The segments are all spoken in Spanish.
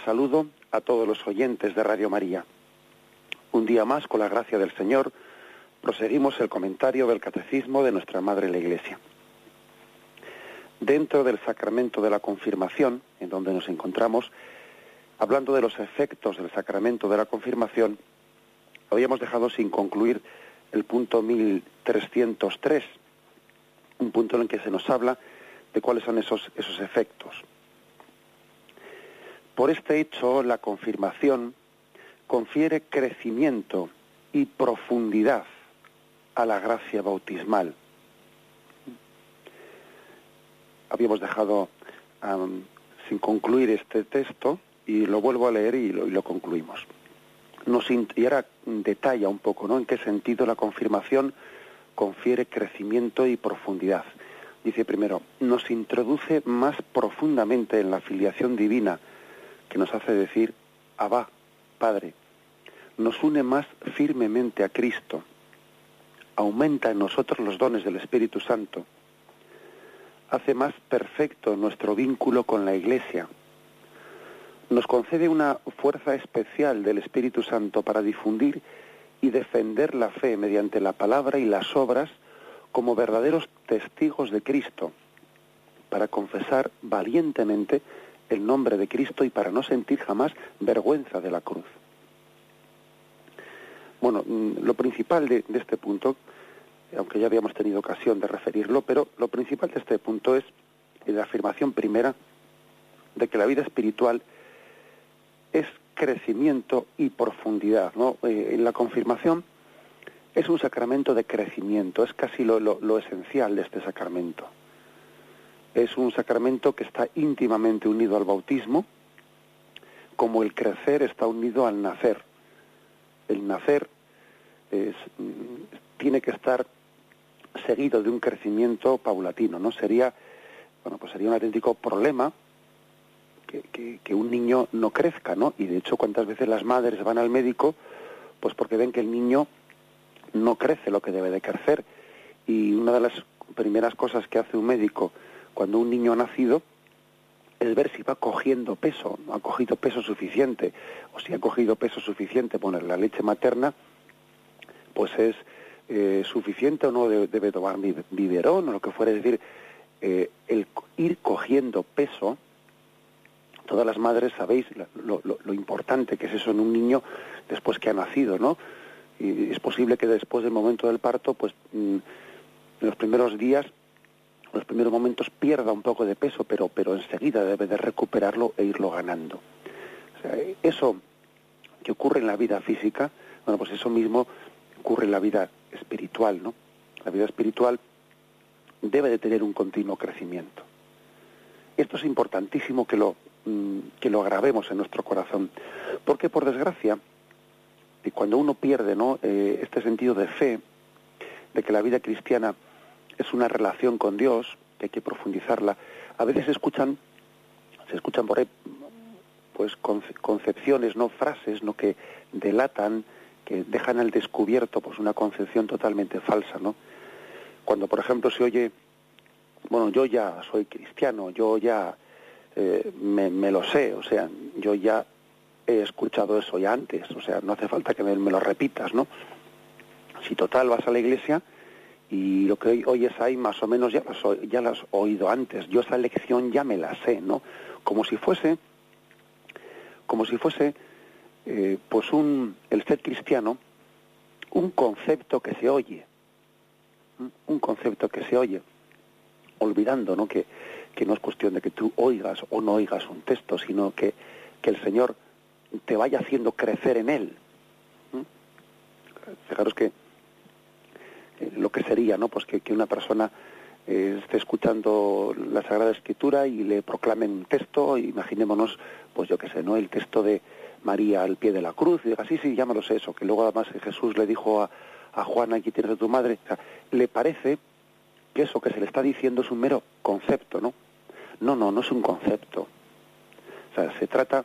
Saludo a todos los oyentes de Radio María. Un día más, con la gracia del Señor, proseguimos el comentario del Catecismo de nuestra Madre la Iglesia. Dentro del sacramento de la confirmación, en donde nos encontramos, hablando de los efectos del sacramento de la confirmación, habíamos dejado sin concluir el punto 1303, un punto en el que se nos habla de cuáles son esos, esos efectos. Por este hecho, la confirmación confiere crecimiento y profundidad a la gracia bautismal. Habíamos dejado sin concluir este texto y lo vuelvo a leer y lo, concluimos. Nos, y ahora detalla un poco ¿no? en qué sentido la confirmación confiere crecimiento y profundidad. Dice primero, nos introduce más profundamente en la filiación divina, que nos hace decir, Abba, Padre, nos une más firmemente a Cristo, aumenta en nosotros los dones del Espíritu Santo, hace más perfecto nuestro vínculo con la Iglesia, nos concede una fuerza especial del Espíritu Santo para difundir y defender la fe mediante la palabra y las obras como verdaderos testigos de Cristo, para confesar valientemente el nombre de Cristo y para no sentir jamás vergüenza de la cruz. Bueno, mm, lo principal de, este punto, aunque ya habíamos tenido ocasión de referirlo, pero lo principal de este punto es la afirmación primera de que la vida espiritual es crecimiento y profundidad. ¿no? Eh, la confirmación es un sacramento de crecimiento, es casi lo esencial de este sacramento es un sacramento que está íntimamente unido al bautismo, como el crecer está unido al nacer. El nacer tiene que estar seguido de un crecimiento paulatino, ¿no? Sería, bueno, pues sería un auténtico problema que, que, un niño no crezca, ¿no? Y de hecho, ¿cuántas veces las madres van al médico? Pues porque ven que el niño no crece lo que debe de crecer. Y una de las primeras cosas que hace un médico cuando un niño ha nacido es ver si va cogiendo peso, ha cogido peso suficiente, o si ha cogido peso suficiente, poner la leche materna, pues es eh, suficiente o no debe, tomar biberón o lo que fuera, es decir, eh, el ir cogiendo peso, todas las madres sabéis lo, importante que es eso en un niño después que ha nacido, ¿no? Y es posible que después del momento del parto, pues mm, en los primeros días los primeros momentos pierda un poco de peso, pero, pero enseguida debe de recuperarlo e irlo ganando. O sea, eso que ocurre en la vida física, bueno, pues eso mismo ocurre en la vida espiritual, ¿no? La vida espiritual debe de tener un continuo crecimiento. Esto es importantísimo que lo, mm, que lo grabemos en nuestro corazón, porque por desgracia, cuando uno pierde ¿no? Eh, este sentido de fe, de que la vida cristiana es una relación con Dios, que hay que profundizarla. A veces se escuchan, se escuchan por ahí pues concepciones, no frases, no que delatan, que dejan al descubierto pues una concepción totalmente falsa, ¿no? Cuando por ejemplo se oye, bueno, yo ya soy cristiano, yo ya eh, me, me, lo sé, o sea, yo ya he escuchado eso ya antes, o sea, no hace falta que me, me lo repitas, ¿no? Si total vas a la iglesia, y lo que hoy oyes ahí más o menos ya las, ya las has oído antes. Yo esa lección ya me la sé, ¿no? Como si fuese, como si fuese, eh, pues un, el ser cristiano, un concepto que se oye, un concepto que se oye, olvidando, ¿no? Que, que no es cuestión de que tú oigas o no oigas un texto, sino que, que el Señor te vaya haciendo crecer en él. Fijaros que lo que sería, ¿no? Pues que, una persona eh, esté escuchando la Sagrada Escritura y le proclamen un texto, imaginémonos, pues yo qué sé, ¿no? El texto de María al pie de la cruz, y diga, sí, sí, llámalo eso, que luego además Jesús le dijo a, a Juana, aquí tienes a tu madre, le parece que eso que se le está diciendo es un mero concepto, ¿no? No, no, no es un concepto. O sea, se trata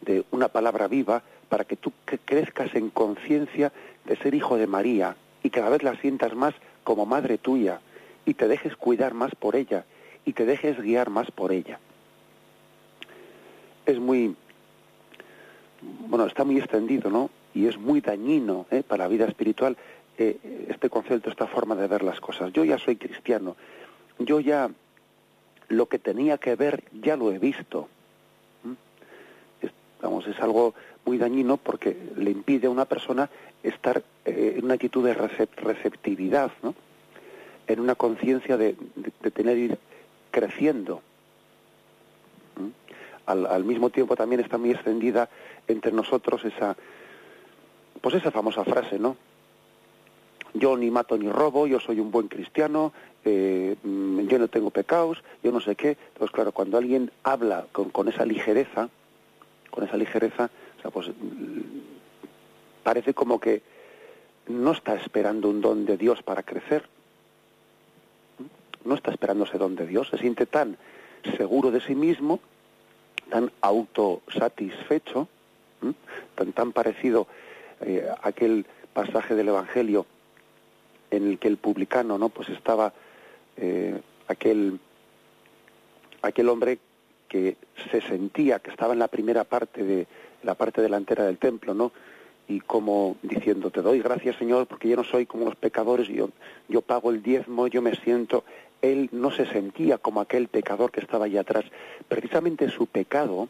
de una palabra viva para que tú crezcas en conciencia de ser hijo de María y cada vez la sientas más como madre tuya y te dejes cuidar más por ella y te dejes guiar más por ella. Es muy, bueno, está muy extendido, ¿no? Y es muy dañino ¿eh? para la vida espiritual eh, este concepto, esta forma de ver las cosas. Yo ya soy cristiano, yo ya lo que tenía que ver ya lo he visto. Es, vamos, es algo muy dañino porque le impide a una persona estar eh, en una actitud de receptividad, ¿no? en una conciencia de, de, tener ir creciendo. Al, al, mismo tiempo también está muy extendida entre nosotros esa, pues esa famosa frase, ¿no? Yo ni mato ni robo, yo soy un buen cristiano, eh, yo no tengo pecados, yo no sé qué. Entonces, claro, cuando alguien habla con, con esa ligereza, con esa ligereza, pues parece como que no está esperando un don de Dios para crecer, no está esperando ese don de Dios, se siente tan seguro de sí mismo, tan autosatisfecho, tan, tan parecido eh, a aquel pasaje del Evangelio en el que el publicano no pues estaba eh, aquel aquel hombre que se sentía que estaba en la primera parte de la parte delantera del templo no y como diciendo te doy gracias señor porque yo no soy como los pecadores yo yo pago el diezmo yo me siento él no se sentía como aquel pecador que estaba allá atrás. Precisamente su pecado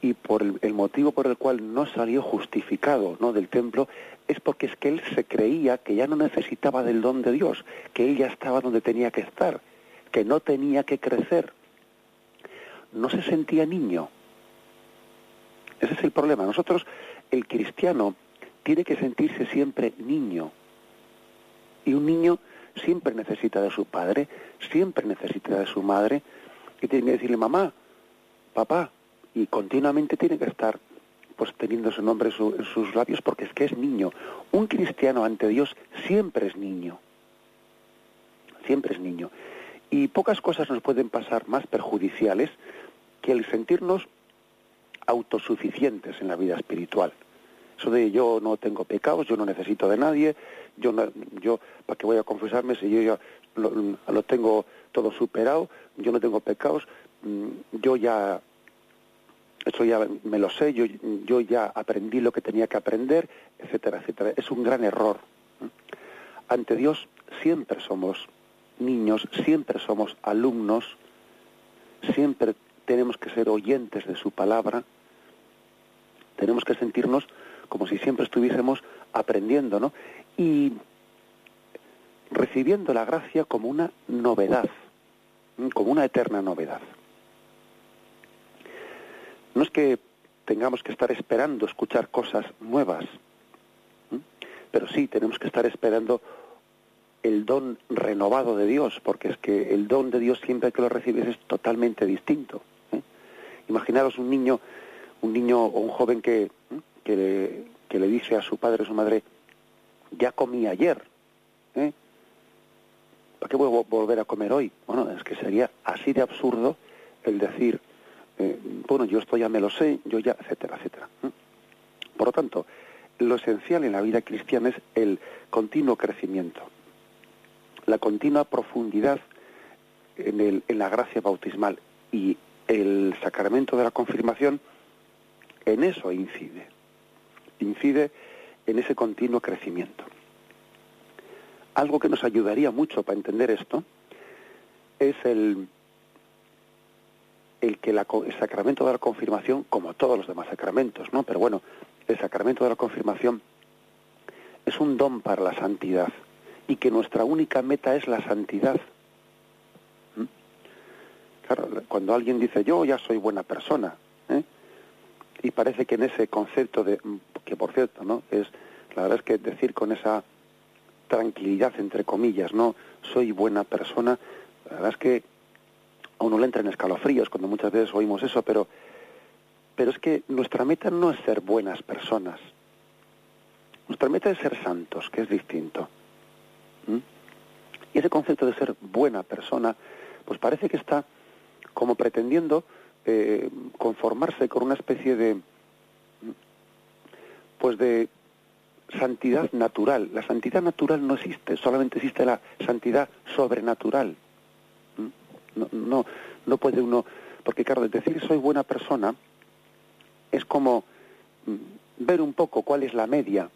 y por el, motivo por el cual no salió justificado ¿no? del templo es porque es que él se creía que ya no necesitaba del don de Dios, que él ya estaba donde tenía que estar, que no tenía que crecer. No se sentía niño. Ese es el problema. Nosotros, el cristiano, tiene que sentirse siempre niño. Y un niño siempre necesita de su padre, siempre necesita de su madre, y tiene que decirle mamá, papá, y continuamente tiene que estar pues teniendo su nombre en sus labios porque es que es niño. Un cristiano ante Dios siempre es niño, siempre es niño. Y pocas cosas nos pueden pasar más perjudiciales que el sentirnos autosuficientes en la vida espiritual. Eso de yo no tengo pecados, yo no necesito de nadie, yo, yo ¿para qué voy a confesarme si yo ya lo, tengo todo superado, yo no tengo pecados, mm, yo ya eso ya me lo sé, yo, yo ya aprendí lo que tenía que aprender, etcétera, etcétera. Es un gran error. Ante Dios siempre somos niños, siempre somos alumnos, siempre tenemos que ser oyentes de su palabra, tenemos que sentirnos como si siempre estuviésemos aprendiendo, ¿no? Y recibiendo la gracia como una novedad, como una eterna novedad. No es que tengamos que estar esperando escuchar cosas nuevas, pero sí tenemos que estar esperando el don renovado de Dios, porque es que el don de Dios siempre que lo recibes es totalmente distinto. Imaginaros un niño, un niño o un joven que, que le dice a su padre o su madre, ya comí ayer, ¿eh? ¿para qué voy a volver a comer hoy? Bueno, es que sería así de absurdo el decir, eh, bueno, yo esto ya me lo sé, yo ya, etcétera, etcétera. ¿eh? Por lo tanto, lo esencial en la vida cristiana es el continuo crecimiento, la continua profundidad en, el, en la gracia bautismal y el sacramento de la confirmación en eso incide incide en ese continuo crecimiento. Algo que nos ayudaría mucho para entender esto es el, el que el sacramento de la confirmación, como todos los demás sacramentos, ¿no? Pero bueno, el sacramento de la confirmación es un don para la santidad y que nuestra única meta es la santidad. Cuando alguien dice yo ya soy buena persona, ¿eh? y parece que en ese concepto de que por cierto no es la verdad es que decir con esa tranquilidad entre comillas no soy buena persona la verdad es que a uno le entra en escalofríos cuando muchas veces oímos eso pero pero es que nuestra meta no es ser buenas personas. Nuestra meta es ser santos que es distinto y ese concepto de ser buena persona pues parece que está como pretendiendo eh, conformarse con una especie de pues de santidad natural. La santidad natural no existe, solamente existe la santidad sobrenatural. ¿Mm? No, no, no puede uno, porque claro, decir soy buena persona es como mm, ver un poco cuál es la media,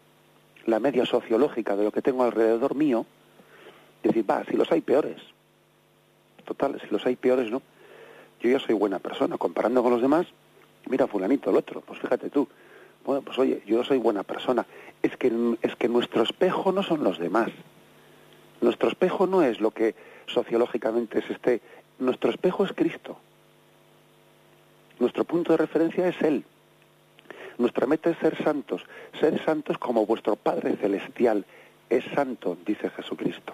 la media sociológica de lo que tengo alrededor mío, decir, va, si los hay peores. Total, si los hay peores, ¿no? Yo ya soy buena persona, comparando con los demás, mira fulanito, el otro, pues fíjate tú, bueno, pues oye, yo soy buena persona. Es que, es que nuestro espejo no son los demás. Nuestro espejo no es lo que sociológicamente es este, nuestro espejo es Cristo. Nuestro punto de referencia es Él. Nuestra meta es ser santos, ser santos como vuestro Padre Celestial es santo, dice Jesucristo.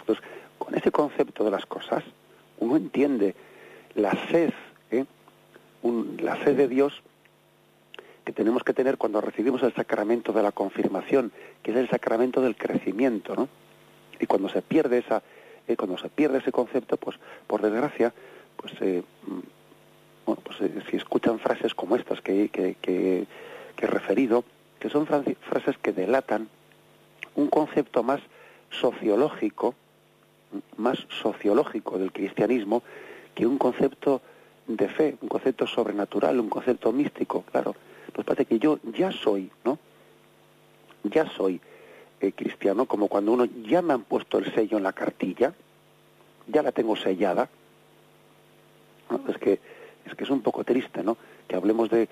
Entonces, con ese concepto de las cosas, uno entiende la sed, ¿eh? la sed de Dios que tenemos que tener cuando recibimos el sacramento de la confirmación, que es el sacramento del crecimiento, ¿no? Y cuando se pierde esa, eh, cuando se pierde ese concepto, pues por desgracia, pues, eh, mm, bueno, pues si escuchan frases como estas que, que, que, he referido, que son frases que delatan un concepto más sociológico, más sociológico del cristianismo, que un concepto de fe, un concepto sobrenatural, un concepto místico, claro. Pues parece que yo ya soy, ¿no? Ya soy eh, cristiano, como cuando uno ya me han puesto el sello en la cartilla, ya la tengo sellada. Es que es que es un poco triste, ¿no? Que hablemos de,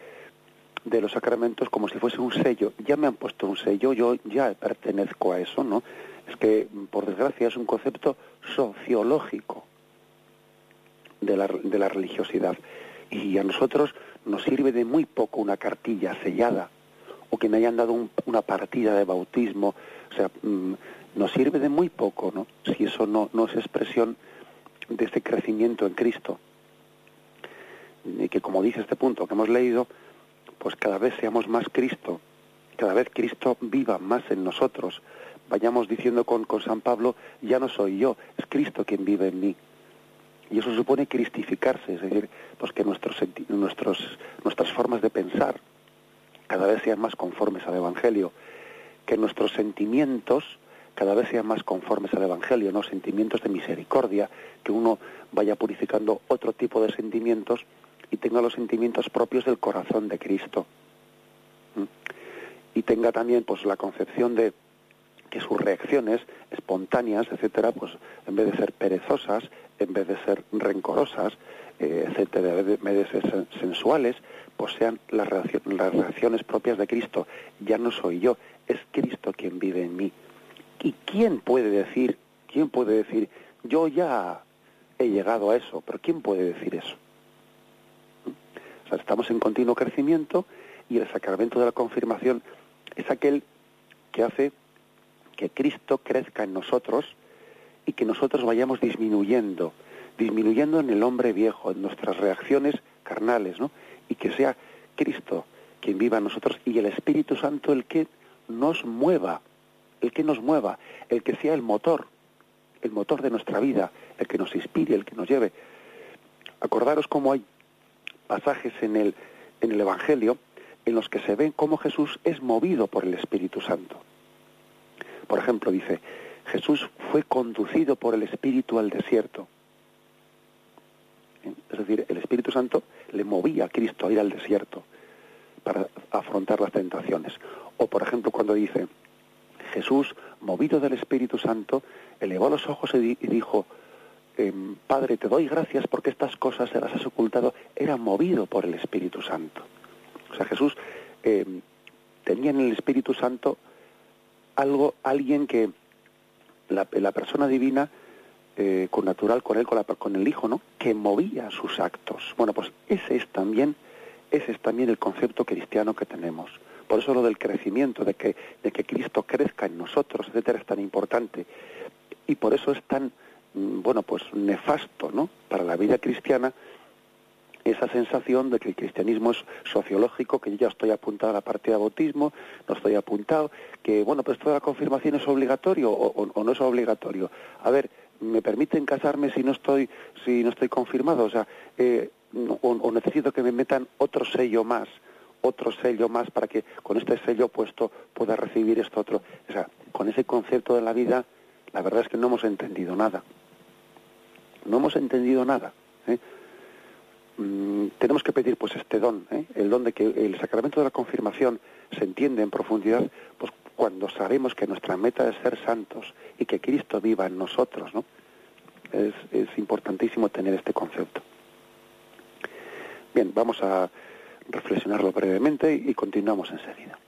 de los sacramentos como si fuese un sello. Ya me han puesto un sello, yo ya pertenezco a eso, ¿no? Es que, por desgracia, es un concepto sociológico de la, de la religiosidad. Y a nosotros nos sirve de muy poco una cartilla sellada o que me hayan dado una partida de bautismo. O sea, mm, nos sirve de muy poco, ¿no? Si eso no, no es expresión de este crecimiento en Cristo. Y que como dice este punto que hemos leído, pues cada vez seamos más Cristo, cada vez Cristo viva más en nosotros. Vayamos diciendo con, con San Pablo, ya no soy yo, es Cristo quien vive en mí. Y eso supone cristificarse, es decir, pues que nuestros, nuestros, nuestras formas de pensar cada vez sean más conformes al Evangelio, que nuestros sentimientos cada vez sean más conformes al Evangelio, ¿no? Sentimientos de misericordia, que uno vaya purificando otro tipo de sentimientos y tenga los sentimientos propios del corazón de Cristo. Y tenga también pues la concepción de que sus reacciones espontáneas, etcétera, pues en vez de ser perezosas, en vez de ser rencorosas, eh, etcétera, en vez de ser sensuales, pues sean las, reacciones, las reacciones propias de Cristo. Ya no soy yo, es Cristo quien vive en mí. ¿Y quién puede decir, quién puede decir, yo ya he llegado a eso, pero quién puede decir eso? O sea, estamos en continuo crecimiento y el sacramento de la confirmación es aquel que hace que Cristo crezca en nosotros y que nosotros vayamos disminuyendo, disminuyendo en el hombre viejo, en nuestras reacciones carnales, ¿no? Y que sea Cristo quien viva en nosotros y el Espíritu Santo el que nos mueva, el que nos mueva, el que sea el motor, el motor de nuestra vida, el que nos inspire, el que nos lleve. Acordaros cómo hay pasajes en el, en el Evangelio en los que se ve cómo Jesús es movido por el Espíritu Santo. Por ejemplo, dice, Jesús fue conducido por el Espíritu al desierto. Es decir, el Espíritu Santo le movía a Cristo a ir al desierto para afrontar las tentaciones. O, por ejemplo, cuando dice, Jesús, movido del Espíritu Santo, elevó los ojos y dijo, em, Padre, te doy gracias porque estas cosas se las has ocultado, era movido por el Espíritu Santo. O sea, Jesús em, tenía en el Espíritu Santo algo, alguien que la, persona divina eh, con natural con él, con, con el Hijo, ¿no? Que movía sus actos. Bueno, pues ese es también ese es también el concepto cristiano que tenemos. Por eso lo del crecimiento, de que, de que Cristo crezca en nosotros, etcétera, es tan importante. Y por eso es tan, mm, bueno, pues nefasto, ¿no? Para la vida cristiana, esa sensación de que el cristianismo es sociológico, que yo ya estoy apuntado a la parte de bautismo, no estoy apuntado, que bueno, pues toda la confirmación es obligatorio o, no es obligatorio. A ver, ¿me permiten casarme si no estoy, si no estoy confirmado? O sea, eh, o, necesito que me metan otro sello más, otro sello más para que con este sello puesto pueda recibir esto otro. O sea, con ese concepto de la vida, la verdad es que no hemos entendido nada. No hemos entendido nada. ¿eh? Mm, tenemos que pedir pues este don, ¿eh? el don de que el sacramento de la confirmación se entiende en profundidad, pues cuando sabemos que nuestra meta es ser santos y que Cristo viva en nosotros, ¿no? Es, es importantísimo tener este concepto. Bien, vamos a reflexionarlo brevemente y continuamos enseguida.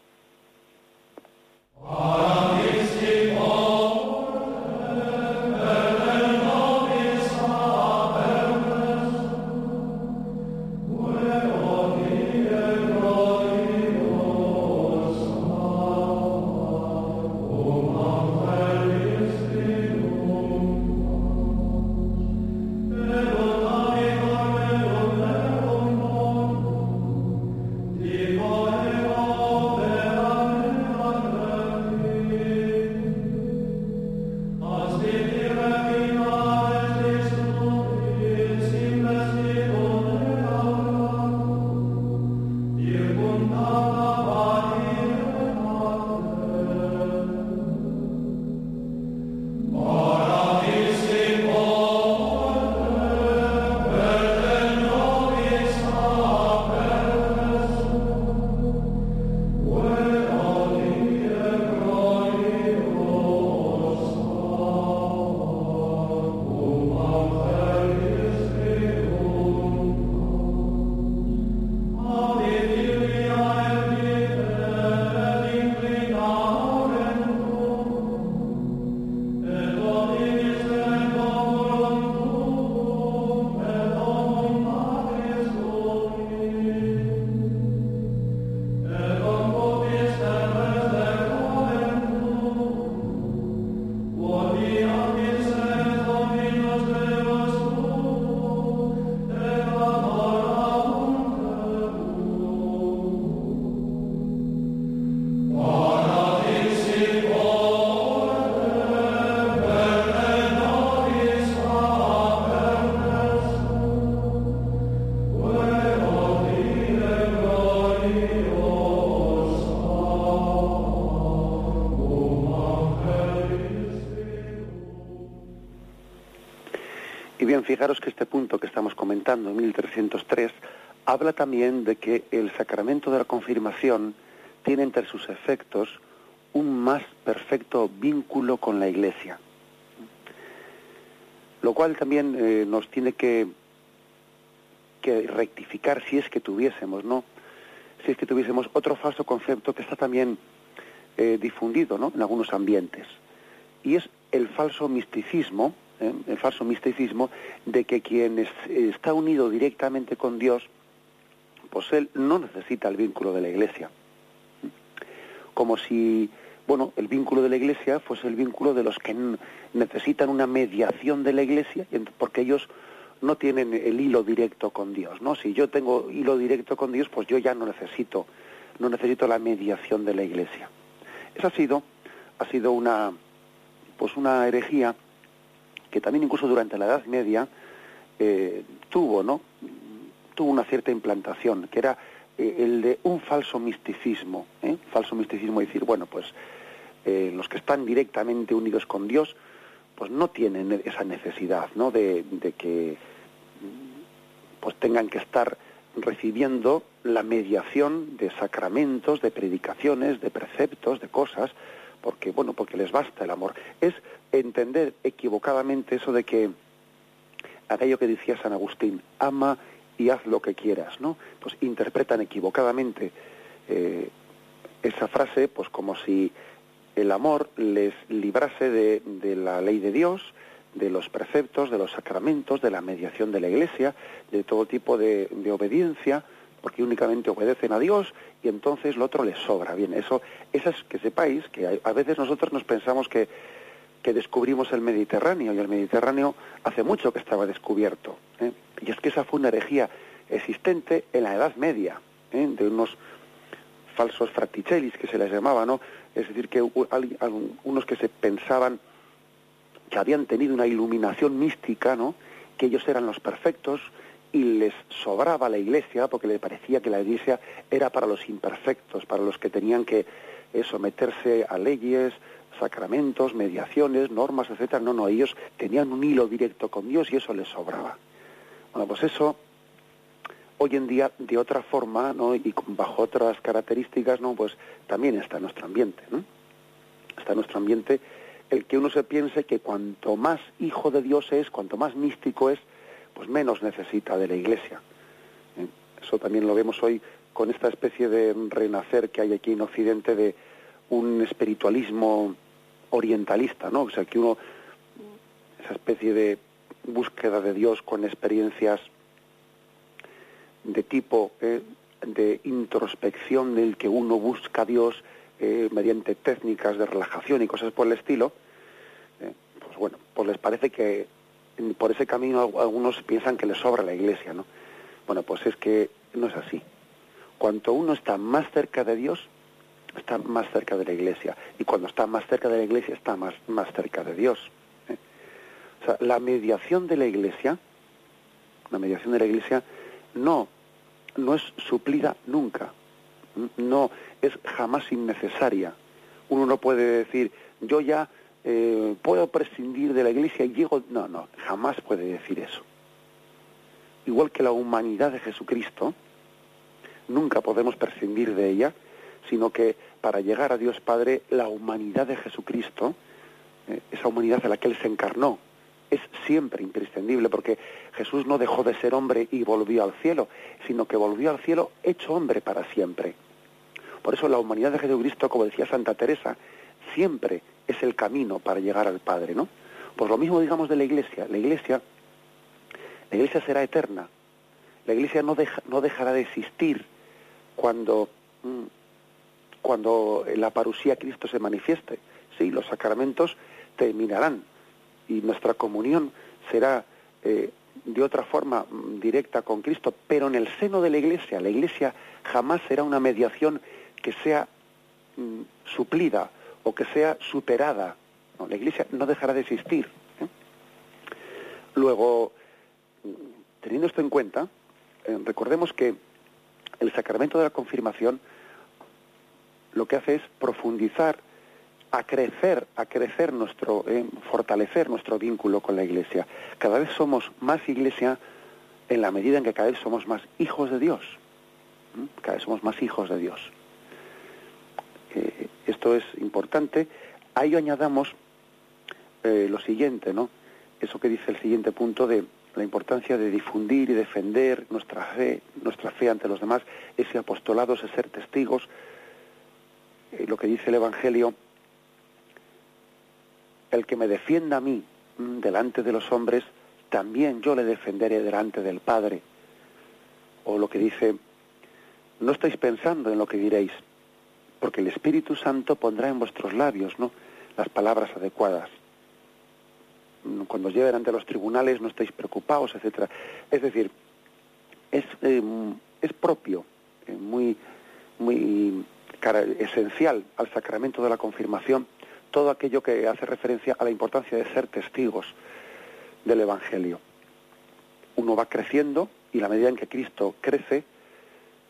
Fijaros que este punto que estamos comentando, 1303, habla también de que el sacramento de la confirmación tiene entre sus efectos un más perfecto vínculo con la Iglesia. Lo cual también eh, nos tiene que, que rectificar si es que tuviésemos, ¿no? Si es que tuviésemos otro falso concepto que está también eh, difundido, ¿no? En algunos ambientes. Y es el falso misticismo, ¿eh? el falso misticismo, de que quien está unido directamente con Dios, pues él no necesita el vínculo de la Iglesia. Como si, bueno, el vínculo de la Iglesia fuese el vínculo de los que necesitan una mediación de la Iglesia, porque ellos no tienen el hilo directo con Dios, ¿no? Si yo tengo hilo directo con Dios, pues yo ya no necesito, no necesito la mediación de la Iglesia. Esa ha sido, ha sido una, pues una herejía que también incluso durante la Edad Media eh, tuvo, ¿no? Tuvo una cierta implantación, que era eh, el de un falso misticismo, ¿eh? falso misticismo, decir, bueno, pues eh, los que están directamente unidos con Dios, pues no tienen esa necesidad, ¿no? De, de que pues tengan que estar recibiendo la mediación de sacramentos, de predicaciones, de preceptos, de cosas, porque bueno, porque les basta el amor. Es entender equivocadamente eso de que aquello que decía San Agustín, ama y haz lo que quieras, ¿no? Pues interpretan equivocadamente eh, esa frase, pues como si el amor les librase de, la ley de Dios, de los preceptos, de los sacramentos, de la mediación de la Iglesia, de todo tipo de obediencia, porque únicamente obedecen a Dios y entonces lo otro les sobra. Bien, eso, esas que sepáis que a veces nosotros nos pensamos que, que descubrimos el Mediterráneo y el Mediterráneo hace mucho que estaba descubierto. ¿eh? Y es que esa fue una herejía existente en la Edad Media, ¿eh? de unos falsos fraticellis que se les llamaba, ¿no? Es decir, que unos que se pensaban que habían tenido una iluminación mística, ¿no? Que ellos eran los perfectos y les sobraba la iglesia porque le parecía que la iglesia era para los imperfectos, para los que tenían que someterse a leyes, sacramentos, mediaciones, normas, etcétera. No, no, ellos tenían un hilo directo con Dios y eso les sobraba. Bueno, pues eso hoy en día de otra forma, ¿no? y bajo otras características, ¿no? Pues también está en nuestro ambiente, ¿no? Está en nuestro ambiente el que uno se piense que cuanto más hijo de Dios es, cuanto más místico es, pues menos necesita de la Iglesia. ¿Eh? Eso también lo vemos hoy con esta especie de renacer que hay aquí en Occidente de un espiritualismo orientalista, ¿no? O sea, que uno, esa especie de búsqueda de Dios con experiencias de tipo eh, de introspección del que uno busca a Dios eh, mediante técnicas de relajación y cosas por el estilo, eh, pues bueno, pues les parece que por ese camino algunos piensan que les sobra la iglesia, ¿no? Bueno, pues es que no es así. Cuanto uno está más cerca de Dios, está más cerca de la iglesia. Y cuando está más cerca de la iglesia, está más, más cerca de Dios. O sea, la mediación de la iglesia, la mediación de la iglesia no no es suplida nunca, no es jamás innecesaria. Uno no puede decir, yo ya eh, puedo prescindir de la iglesia y llego... No, no, jamás puede decir eso. Igual que la humanidad de Jesucristo, nunca podemos prescindir de ella, sino que para llegar a Dios Padre, la humanidad de Jesucristo, eh, esa humanidad en la que Él se encarnó, es siempre imprescindible, porque Jesús no dejó de ser hombre y volvió al cielo, sino que volvió al cielo hecho hombre para siempre. Por eso la humanidad de Jesucristo, como decía Santa Teresa, siempre es el camino para llegar al Padre, ¿no? Pues lo mismo digamos de la Iglesia. La Iglesia, la Iglesia será eterna. La Iglesia no, no dejará de existir cuando, mm, cuando la parusía Cristo se manifieste. Sí, los sacramentos terminarán, y nuestra comunión será eh, de otra forma mm, directa con Cristo, pero en el seno de la Iglesia, la Iglesia jamás será una mediación que sea mm, suplida o que sea superada. la Iglesia no dejará de existir. ¿eh? Luego, teniendo esto en cuenta, eh, recordemos que el sacramento de la confirmación lo que hace es profundizar a crecer nuestro, eh, fortalecer nuestro vínculo con la Iglesia. Cada vez somos más Iglesia en la medida en que cada vez somos más hijos de Dios. Cada vez somos más hijos de Dios. Eh, es importante. A ello añadamos eh, lo siguiente, ¿no? Eso que dice el siguiente punto de la importancia de difundir y defender nuestra fe, nuestra fe ante los demás, ese apostolado, ese ser testigos, lo que dice el Evangelio, el que me defienda a mí mm, delante de los hombres, también yo le defenderé delante del Padre. O lo que dice, no estáis pensando en lo que diréis, porque el Espíritu Santo pondrá en vuestros labios ¿no? las palabras adecuadas. Cuando os lleven ante los tribunales no estáis preocupados, etcétera. Es decir, es, eh, es propio, eh, muy, muy esencial al sacramento de la confirmación todo aquello que hace referencia a la importancia de ser testigos del Evangelio. Uno va creciendo y la medida en que Cristo crece,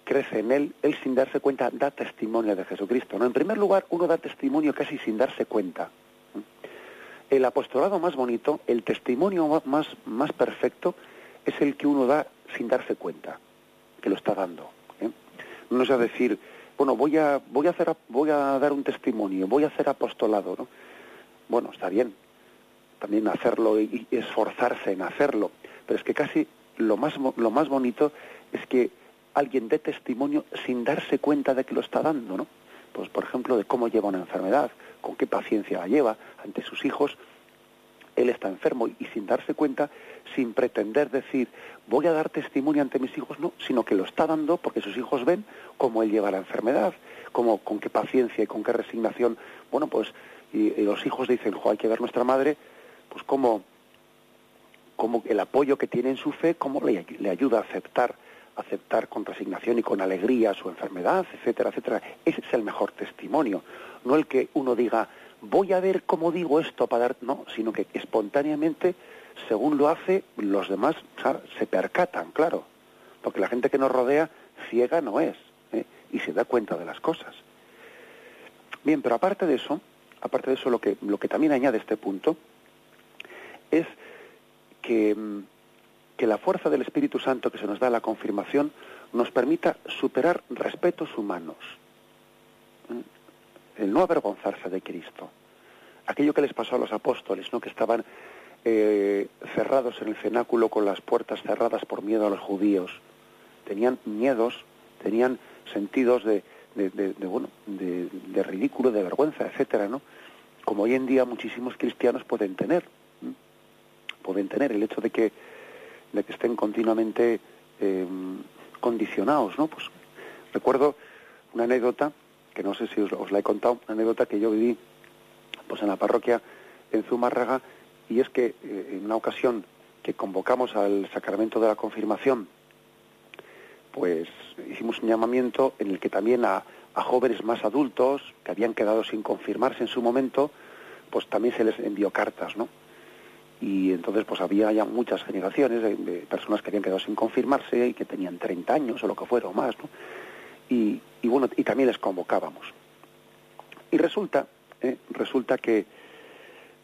crece en él, él sin darse cuenta da testimonio de Jesucristo. ¿no? En primer lugar, uno da testimonio casi sin darse cuenta. El apostolado más bonito, el testimonio más, más perfecto, es el que uno da sin darse cuenta, que lo está dando. ¿eh? No es a decir, bueno, voy a, voy a, hacer, voy a dar un testimonio, voy a hacer apostolado, ¿no? Bueno, está bien, también hacerlo y, esforzarse en hacerlo, pero es que casi lo más, lo más bonito es que alguien dé testimonio sin darse cuenta de que lo está dando, ¿no? Pues, por ejemplo, de cómo lleva una enfermedad, con qué paciencia la lleva ante sus hijos, él está enfermo y sin darse cuenta, sin pretender decir, voy a dar testimonio ante mis hijos, no, sino que lo está dando porque sus hijos ven cómo él lleva la enfermedad, cómo, con qué paciencia y con qué resignación, bueno, pues, y, los hijos dicen, jo, hay que ver nuestra madre, pues cómo, cómo el apoyo que tiene en su fe, cómo le, le ayuda a aceptar aceptar con resignación y con alegría su enfermedad, etcétera, etcétera. Ese es el mejor testimonio, no el que uno diga, voy a ver cómo digo esto para dar, no, sino que espontáneamente, según lo hace, los demás se percatan, claro, porque la gente que nos rodea ciega no es ¿eh? y se da cuenta de las cosas. Bien, pero aparte de eso, aparte de eso, lo que, lo que también añade este punto es que, mm, que la fuerza del Espíritu Santo que se nos da la confirmación nos permita superar respetos humanos el no avergonzarse de Cristo. Aquello que les pasó a los apóstoles, ¿no? que estaban eh, cerrados en el cenáculo con las puertas cerradas por miedo a los judíos. Tenían miedos, tenían sentidos de, de, bueno, de, ridículo, de vergüenza, etcétera, ¿no? Como hoy en día muchísimos cristianos pueden tener, pueden tener el hecho de que, de que estén continuamente eh, condicionados, ¿no? Pues recuerdo una anécdota que no sé si os, la he contado, una anécdota que yo viví pues en la parroquia en Zumárraga, y es que eh, en una ocasión que convocamos al sacramento de la confirmación, pues hicimos un llamamiento en el que también a, jóvenes más adultos que habían quedado sin confirmarse en su momento, pues también se les envió cartas, ¿no? Y entonces pues había ya muchas generaciones de, personas que habían quedado sin confirmarse y que tenían 30 años o lo que fuera o más, y, bueno, y también les convocábamos. Y resulta, eh, resulta que,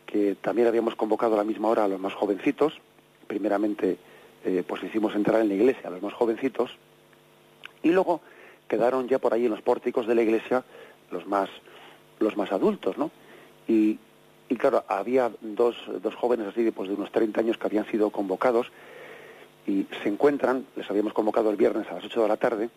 que también habíamos convocado a la misma hora a los más jovencitos, primeramente eh, pues hicimos entrar en la iglesia a los más jovencitos, y luego quedaron ya por ahí en los pórticos de la iglesia los más, los más adultos, ¿no? Y, y claro, había dos, dos jóvenes así pues, de unos 30 años que habían sido convocados y se encuentran, les habíamos convocado el viernes a las 8 de la tarde,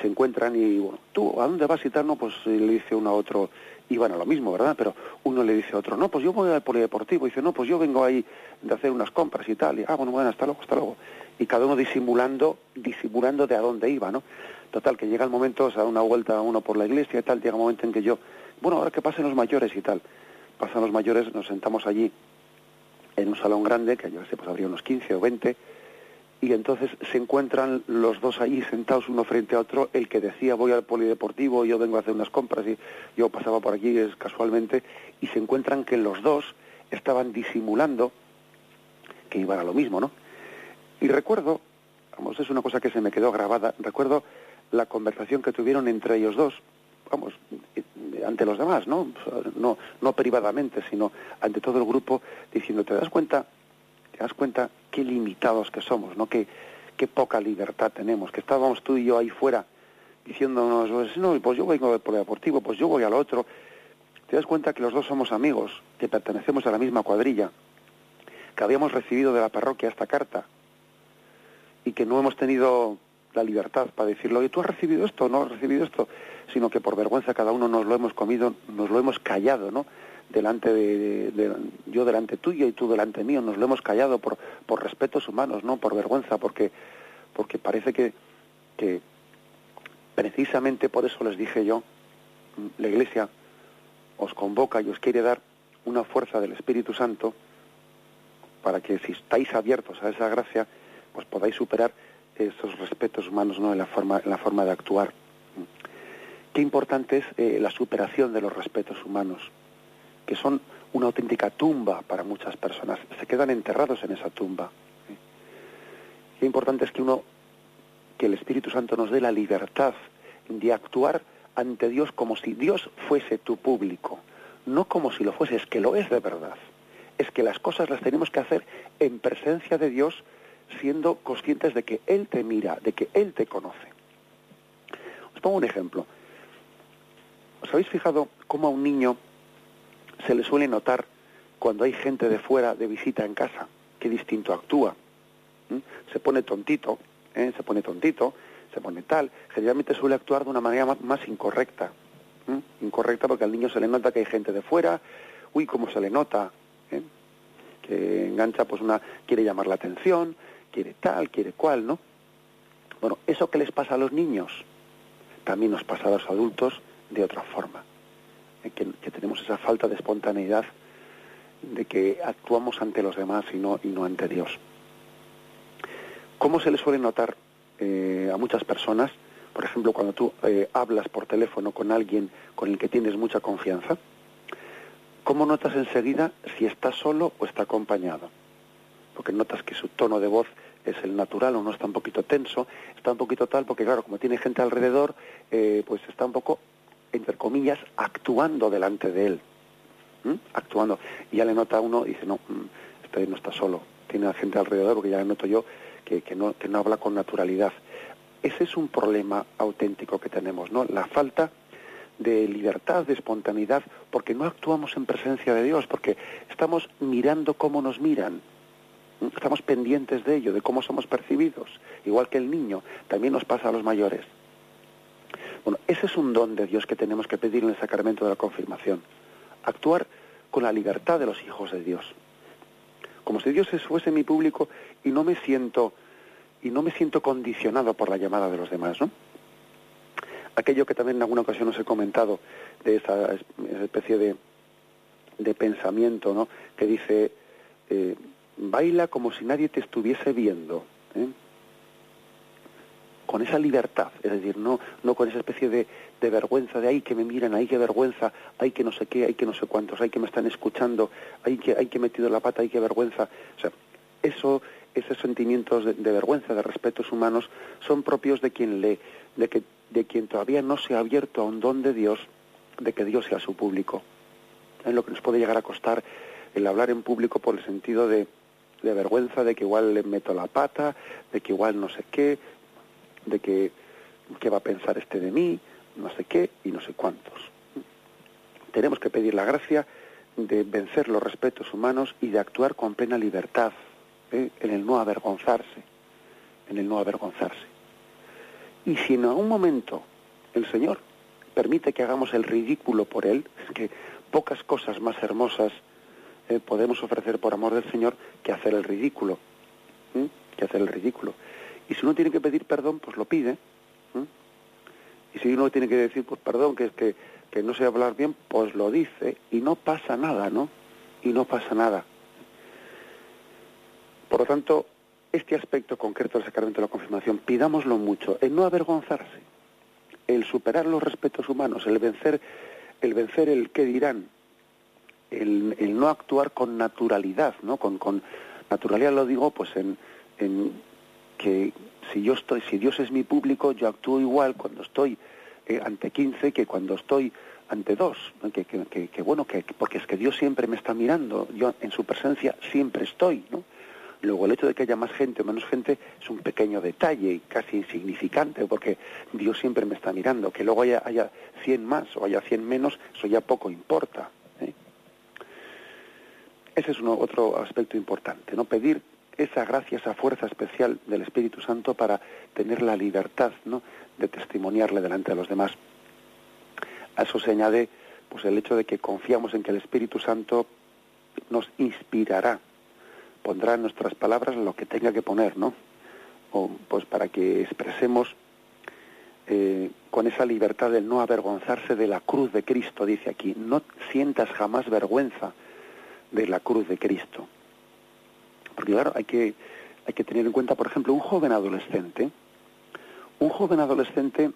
se encuentran y, bueno, ¿tú a dónde vas y tal? No, pues le dice uno a otro, iban a lo mismo, ¿verdad? Pero uno le dice a otro, no, pues yo voy al polideportivo, y dice, no, pues yo vengo ahí de hacer unas compras y tal, y, ah, bueno, bueno, hasta luego, hasta luego. Y cada uno disimulando, disimulando de a dónde iba, ¿no? Total, que llega el momento, se da una vuelta uno por la iglesia y tal, llega un momento en que yo, bueno, ahora que pasen los mayores y tal, pasan los mayores, nos sentamos allí en un salón grande, que yo sé, pues habría unos 15 o 20, y entonces se encuentran los dos allí sentados uno frente a otro, el que decía voy al polideportivo, yo vengo a hacer unas compras y yo pasaba por aquí casualmente, y se encuentran que los dos estaban disimulando que iban a lo mismo, ¿no? Y recuerdo, vamos, es una cosa que se me quedó grabada, recuerdo la conversación que tuvieron entre ellos dos, vamos, ante los demás, ¿no? No, no privadamente, sino ante todo el grupo, diciendo, ¿te das cuenta te das cuenta qué limitados que somos, ¿no? Qué, qué poca libertad tenemos, que estábamos tú y yo ahí fuera diciéndonos, pues, no, pues yo vengo por el deportivo, pues yo voy al otro. Te das cuenta que los dos somos amigos, que pertenecemos a la misma cuadrilla, que habíamos recibido de la parroquia esta carta y que no hemos tenido la libertad para decirlo, oye, tú has recibido esto, no has recibido esto, sino que por vergüenza cada uno nos lo hemos comido, nos lo hemos callado, ¿no? delante de, yo delante tuyo y tú delante mío nos lo hemos callado por por respetos humanos no por vergüenza porque porque parece que que precisamente por eso les dije yo la iglesia os convoca y os quiere dar una fuerza del Espíritu Santo para que si estáis abiertos a esa gracia pues podáis superar esos respetos humanos no en la forma en la forma de actuar qué importante es eh, la superación de los respetos humanos que son una auténtica tumba para muchas personas. Se quedan enterrados en esa tumba. Qué importante es que uno, que el Espíritu Santo nos dé la libertad de actuar ante Dios como si Dios fuese tu público, no como si lo fuese, es que lo es de verdad. Es que las cosas las tenemos que hacer en presencia de Dios, siendo conscientes de que Él te mira, de que Él te conoce. Os pongo un ejemplo. ¿Os habéis fijado cómo a un niño se le suele notar cuando hay gente de fuera de visita en casa, qué distinto actúa. Se pone tontito, ¿eh? se pone tontito, se pone tal. Generalmente suele actuar de una manera más, incorrecta. Incorrecta porque al niño se le nota que hay gente de fuera. Uy, cómo se le nota. ¿eh? que engancha pues una quiere llamar la atención, quiere tal, quiere cual, ¿no? Bueno, eso que les pasa a los niños también nos pasa a los adultos de otra forma, eh, que, tenemos esa falta de espontaneidad de que actuamos ante los demás y no, y no ante Dios. ¿Cómo se le suele notar eh, a muchas personas, por ejemplo, cuando tú eh, hablas por teléfono con alguien con el que tienes mucha confianza? ¿Cómo notas enseguida si está solo o está acompañado? Porque notas que su tono de voz es el natural o no está un poquito tenso, está un poquito tal, porque claro, como tiene gente alrededor, eh, pues está un poco, entre comillas, actuando delante de él. Actuando. Y ya le nota uno y dice, no, este no está solo, tiene gente alrededor, porque ya le noto yo que, no, que no habla con naturalidad. Ese es un problema auténtico que tenemos, ¿no? La falta de libertad, de espontaneidad, porque no actuamos en presencia de Dios, porque estamos mirando cómo nos miran, estamos pendientes de ello, de cómo somos percibidos, igual que el niño, también nos pasa a los mayores. Bueno, ese es un don de Dios que tenemos que pedir en el sacramento de la confirmación, actuar con la libertad de los hijos de Dios como si Dios fuese mi público y no me siento y no me siento condicionado por la llamada de los demás, ¿no? Aquello que también en alguna ocasión os he comentado de esa, especie de, de, pensamiento, ¿no? Que dice eh, baila como si nadie te estuviese viendo. ¿eh? con esa libertad, es decir, no, no con esa especie de, de vergüenza de ay que me miran, ay que vergüenza, ay que no sé qué, ay que no sé cuántos, ay que me están escuchando, ay que hay que metido la pata, ay que vergüenza. O sea, eso, esos sentimientos de, vergüenza, de respetos humanos, son propios de quien lee, de que, de quien todavía no se ha abierto a un don de Dios, de que Dios sea su público. Es lo que nos puede llegar a costar el hablar en público por el sentido de, de vergüenza, de que igual le meto la pata, de que igual no sé qué, de que qué va a pensar este de mí, no sé qué y no sé cuántos. Tenemos que pedir la gracia de vencer los respetos humanos y de actuar con plena libertad, ¿eh? en el no avergonzarse, en el no avergonzarse. Y si en algún momento el Señor permite que hagamos el ridículo por Él, que pocas cosas más hermosas podemos ofrecer por amor del Señor que hacer el ridículo, que hacer el ridículo. Y si uno tiene que pedir perdón, pues lo pide. Y si uno tiene que decir, pues perdón, que es que, que no sé hablar bien, pues lo dice. Y no pasa nada, ¿no? Y no pasa nada. Por lo tanto, este aspecto concreto del sacramento de la confirmación, pidámoslo mucho, el no avergonzarse, el superar los respetos humanos, el vencer, el vencer el qué dirán, el, el no actuar con naturalidad, ¿no? Con, con naturalidad lo digo, pues en, en que si yo estoy, si Dios es mi público, yo actúo igual cuando estoy eh, ante 15 que cuando estoy ante dos, que, que, que, bueno, que, porque es que Dios siempre me está mirando, yo en su presencia siempre estoy. Luego el hecho de que haya más gente o menos gente es un pequeño detalle y casi insignificante, porque Dios siempre me está mirando. Que luego haya, haya 100 más o haya 100 menos, eso ya poco importa. Ese es otro aspecto importante, ¿no? Pedir esa gracia, esa fuerza especial del Espíritu Santo para tener la libertad ¿no? de testimoniarle delante de los demás. A eso se añade pues el hecho de que confiamos en que el Espíritu Santo nos inspirará, pondrá en nuestras palabras lo que tenga que poner, ¿no? O, pues para que expresemos eh, con esa libertad de no avergonzarse de la cruz de Cristo, dice aquí, no sientas jamás vergüenza de la cruz de Cristo. Porque claro, hay que, hay que tener en cuenta, por ejemplo, un joven adolescente. Un joven adolescente,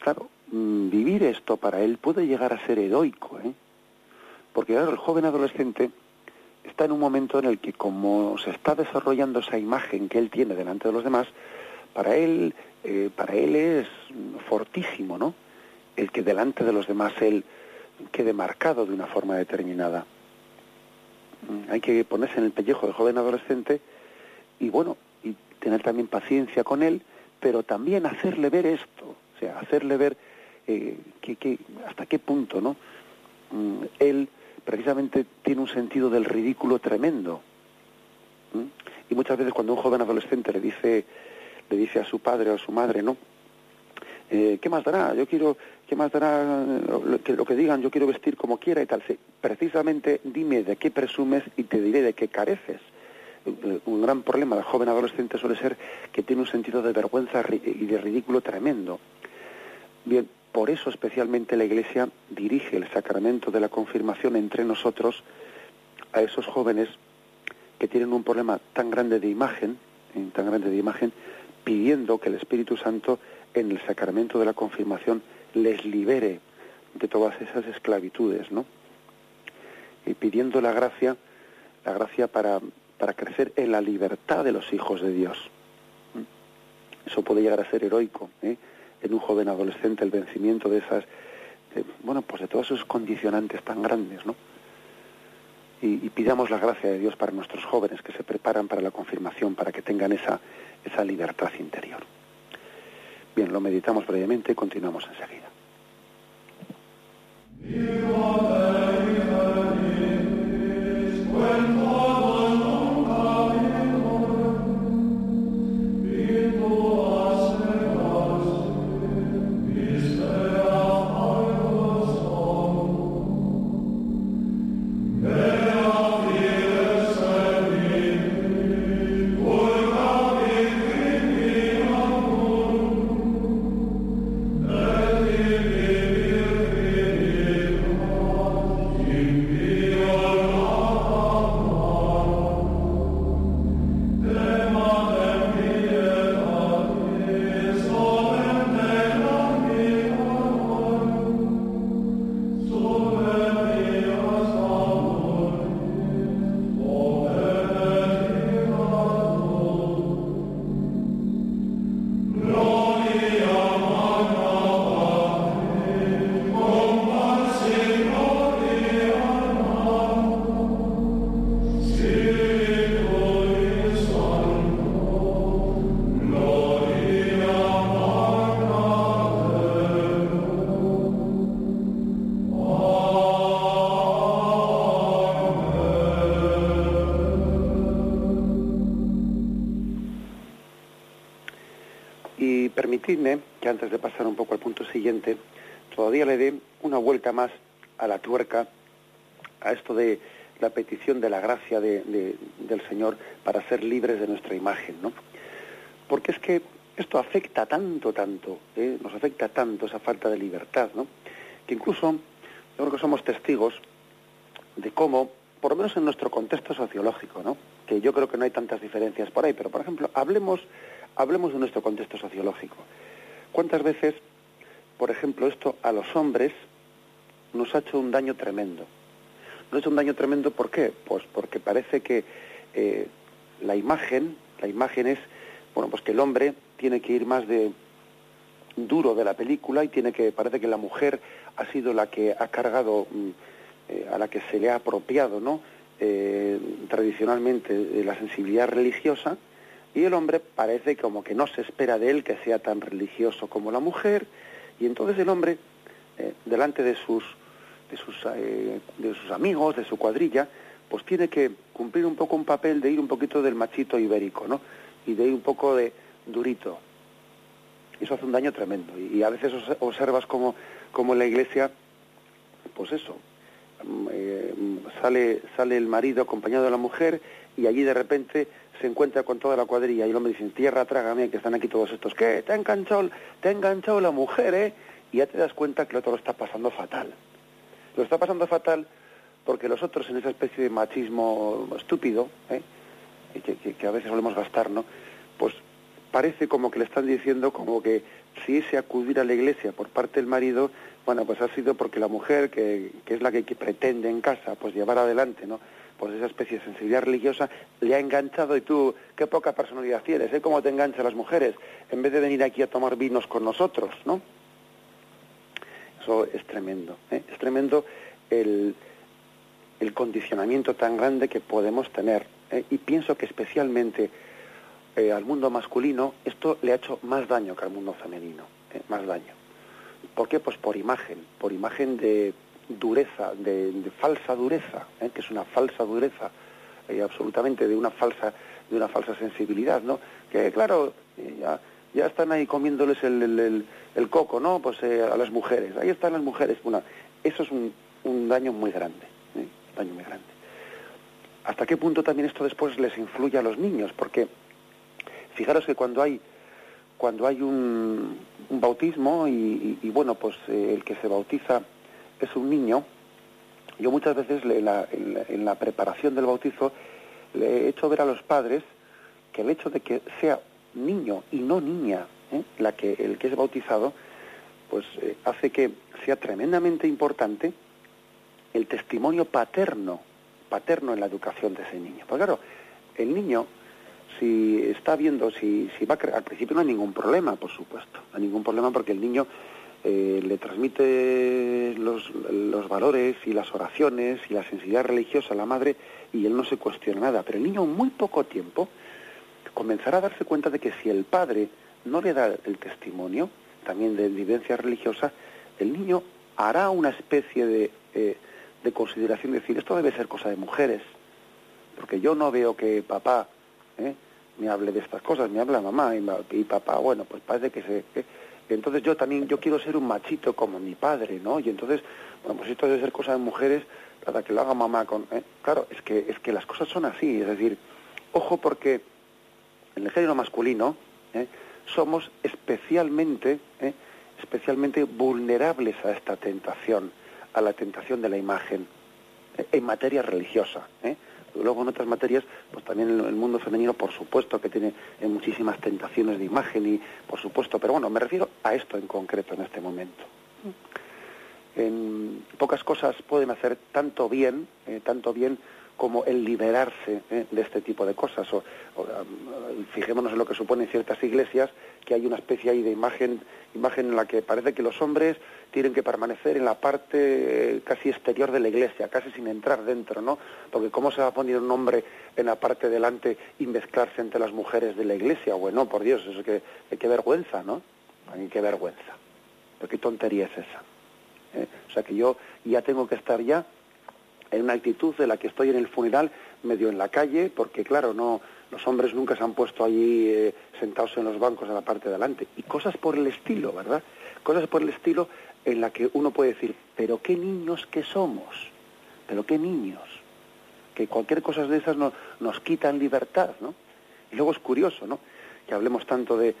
claro, mm, vivir esto para él puede llegar a ser heroico, ¿eh? Porque claro, el joven adolescente está en un momento en el que como se está desarrollando esa imagen que él tiene delante de los demás, para él, eh, para él es fortísimo, ¿no? El que delante de los demás él quede marcado de una forma determinada. Mm, hay que ponerse en el pellejo del joven adolescente y bueno, y tener también paciencia con él, pero también hacerle ver esto, o sea, hacerle ver eh, que, hasta qué punto, ¿no? Mm, él precisamente tiene un sentido del ridículo tremendo. Y muchas veces cuando un joven adolescente le dice, le dice a su padre o a su madre, ¿no? Eh, ¿qué más dará? Yo quiero, ¿qué más dará lo que, digan? Yo quiero vestir como quiera y tal. Precisamente dime de qué presumes y te diré de qué careces. Un gran problema del joven adolescente suele ser que tiene un sentido de vergüenza y de ridículo tremendo. Bien, por eso especialmente la Iglesia dirige el sacramento de la confirmación entre nosotros a esos jóvenes que tienen un problema tan grande de imagen, tan grande de imagen, pidiendo que el Espíritu Santo en el sacramento de la confirmación les libere de todas esas esclavitudes, ¿no? Y pidiendo la gracia, la gracia para, para crecer en la libertad de los hijos de Dios. Eso puede llegar a ser heroico, ¿eh? en un joven adolescente el vencimiento de esas, bueno, pues de todos esos condicionantes tan grandes, ¿no? Y, y, pidamos la gracia de Dios para nuestros jóvenes que se preparan para la confirmación, para que tengan esa, esa libertad interior. Bien, lo meditamos brevemente y continuamos enseguida. Que antes de pasar un poco al punto siguiente, todavía le dé una vuelta más a la tuerca, a esto de la petición de la gracia de, del Señor para ser libres de nuestra imagen, ¿no? Porque es que esto afecta tanto, tanto, ¿eh? nos afecta tanto esa falta de libertad, ¿no? Que incluso yo creo que somos testigos de cómo, por lo menos en nuestro contexto sociológico, ¿no? Que yo creo que no hay tantas diferencias por ahí, pero por ejemplo, hablemos hablemos de nuestro contexto sociológico. ¿Cuántas veces, por ejemplo, esto a los hombres nos ha hecho un daño tremendo? Nos ha hecho un daño tremendo, ¿por qué? Pues porque parece que eh, la imagen, la imagen es, bueno, pues que el hombre tiene que ir más de duro de la película y tiene que, parece que la mujer ha sido la que ha cargado, mm, eh, a la que se le ha apropiado, ¿no? Eh, tradicionalmente la sensibilidad religiosa, y el hombre parece como que no se espera de él que sea tan religioso como la mujer, y entonces el hombre, eh, delante de sus, de, sus, eh, de sus amigos, de su cuadrilla, pues tiene que cumplir un poco un papel de ir un poquito del machito ibérico, ¿no? Y de ir un poco de durito. Eso hace un daño tremendo. Y, a veces observas como, como la iglesia, pues eso, mm, eh, sale, sale el marido acompañado de la mujer y allí de repente se encuentra con toda la cuadrilla y el hombre dice, tierra, trágame, que están aquí todos estos, ¿qué? Te ha enganchado, te ha enganchado la mujer, ¿eh? Y ya te das cuenta que el otro lo está pasando fatal. Lo está pasando fatal porque los otros en esa especie de machismo estúpido, ¿eh? que, a veces solemos gastar, ¿no? Pues parece como que le están diciendo como que si ese acudir a la iglesia por parte del marido, bueno, pues ha sido porque la mujer, que, que es la que pretende en casa, pues llevar adelante, ¿no? Pues esa especie de sensibilidad religiosa le ha enganchado y tú, qué poca personalidad tienes, ¿eh? ¿Cómo te enganchan las mujeres? En vez de venir aquí a tomar vinos con nosotros, ¿no? Eso es tremendo, ¿eh? Es tremendo el, el condicionamiento tan grande que podemos tener. ¿eh? Y pienso que especialmente eh, al mundo masculino esto le ha hecho más daño que al mundo femenino, ¿eh? más daño. ¿Por qué? Pues por imagen, por imagen de dureza, de, falsa dureza, ¿eh? que es una falsa dureza, eh, absolutamente de una falsa, de una falsa sensibilidad, ¿no? Que claro, eh, ya, ya están ahí comiéndoles el, el, coco, ¿no? Pues eh, a las mujeres, ahí están las mujeres. Bueno, eso es un, un daño muy grande, ¿eh? daño muy grande. ¿Hasta qué punto también esto después les influye a los niños? Porque fijaros que cuando hay cuando hay un, un bautismo y, bueno, pues el que se bautiza es un niño, yo muchas veces en la, en la preparación del bautizo le he hecho ver a los padres que el hecho de que sea niño y no niña ¿eh? la que el que es bautizado pues eh, hace que sea tremendamente importante el testimonio paterno paterno en la educación de ese niño porque claro el niño si está viendo si, si va a al principio no hay ningún problema por supuesto no hay ningún problema porque el niño eh, le transmite los, los valores y las oraciones y la sensibilidad religiosa a la madre y él no se cuestiona nada. Pero el niño en muy poco tiempo comenzará a darse cuenta de que si el padre no le da el testimonio, también de vivencia religiosa, el niño hará una especie de, eh, de consideración, de decir, esto debe ser cosa de mujeres, porque yo no veo que papá eh, me hable de estas cosas, me habla mamá y, papá, bueno, pues parece que se... entonces yo también, yo quiero ser un machito como mi padre, ¿no? Y entonces, bueno, pues esto debe ser cosa de mujeres para que lo haga mamá con... ¿eh? Claro, es que, es que las cosas son así, es decir, ojo porque en el género masculino, ¿eh? somos especialmente, ¿eh? especialmente vulnerables a esta tentación, a la tentación de la imagen, ¿eh? en materia religiosa. Luego en otras materias, pues también en el mundo femenino, por supuesto que tiene muchísimas tentaciones de imagen y, por supuesto, pero bueno, me refiero a esto en concreto en este momento. En pocas cosas pueden hacer tanto bien, tanto bien como el liberarse ¿eh? de este tipo de cosas. O, um, fijémonos en lo que suponen ciertas iglesias, que hay una especie ahí de imagen, imagen en la que parece que los hombres tienen que permanecer en la parte eh, casi exterior de la iglesia, casi sin entrar dentro, ¿no? Porque ¿cómo se va a poner un hombre en la parte delante y mezclarse entre las mujeres de la iglesia? Bueno, por Dios, eso es que, qué vergüenza, ¿no? Ay, qué vergüenza. Qué tontería es esa. ¿eh? O sea que yo ya tengo que estar ya en una actitud de la que estoy en el funeral medio en la calle, porque claro, no los hombres nunca se han puesto allí eh, sentados en los bancos en la parte de adelante. Y cosas por el estilo, ¿verdad? Cosas por el estilo en la que uno puede decir, pero qué niños que somos, pero qué niños, que cualquier cosa de esas nos quitan libertad, ¿no? Y luego es curioso, ¿no? Que hablemos tanto de,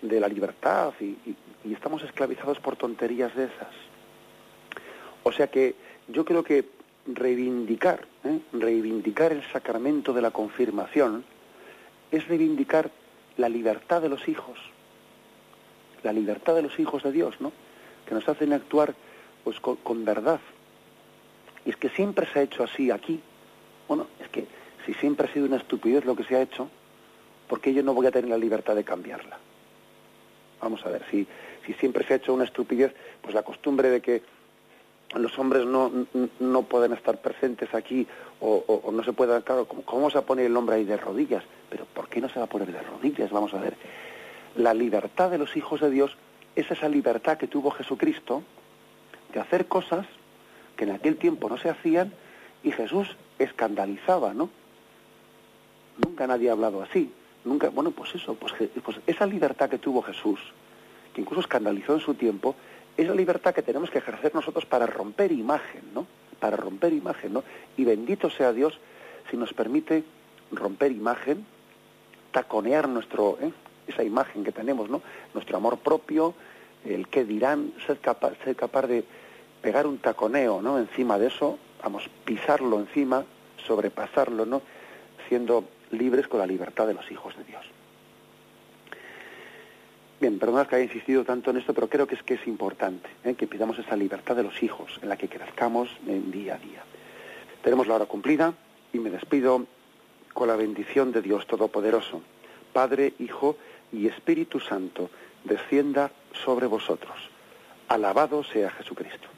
de la libertad y, y estamos esclavizados por tonterías de esas. O sea que yo creo que reivindicar, ¿eh? reivindicar el sacramento de la confirmación es reivindicar la libertad de los hijos, la libertad de los hijos de Dios, ¿no? Que nos hacen actuar pues con, verdad. Y es que siempre se ha hecho así aquí. Bueno, es que si siempre ha sido una estupidez lo que se ha hecho, ¿por qué yo no voy a tener la libertad de cambiarla? Vamos a ver, si, si siempre se ha hecho una estupidez, pues la costumbre de que los hombres no, no pueden estar presentes aquí o, no se pueda, claro, ¿cómo, se va a poner el hombre ahí de rodillas? Pero ¿por qué no se va a poner de rodillas? Vamos a ver. La libertad de los hijos de Dios es esa libertad que tuvo Jesucristo de hacer cosas que en aquel tiempo no se hacían y Jesús escandalizaba, ¿no? Nunca nadie ha hablado así. Nunca, bueno, pues eso, pues, pues esa libertad que tuvo Jesús, que incluso escandalizó en su tiempo, es la libertad que tenemos que ejercer nosotros para romper imagen, ¿no? Para romper imagen, ¿no? Y bendito sea Dios si nos permite romper imagen, taconear nuestro, ¿eh? esa imagen que tenemos, ¿no? Nuestro amor propio, el que dirán, ser capaz, ser capaz de pegar un taconeo, ¿no? Encima de eso, vamos, pisarlo encima, sobrepasarlo, ¿no? Siendo libres con la libertad de los hijos de Dios. Bien, perdonad que haya insistido tanto en esto, pero creo que es que es importante ¿eh? que pidamos esa libertad de los hijos, en la que crezcamos en día a día. Tenemos la hora cumplida y me despido con la bendición de Dios Todopoderoso. Padre, Hijo y Espíritu Santo, descienda sobre vosotros. Alabado sea Jesucristo.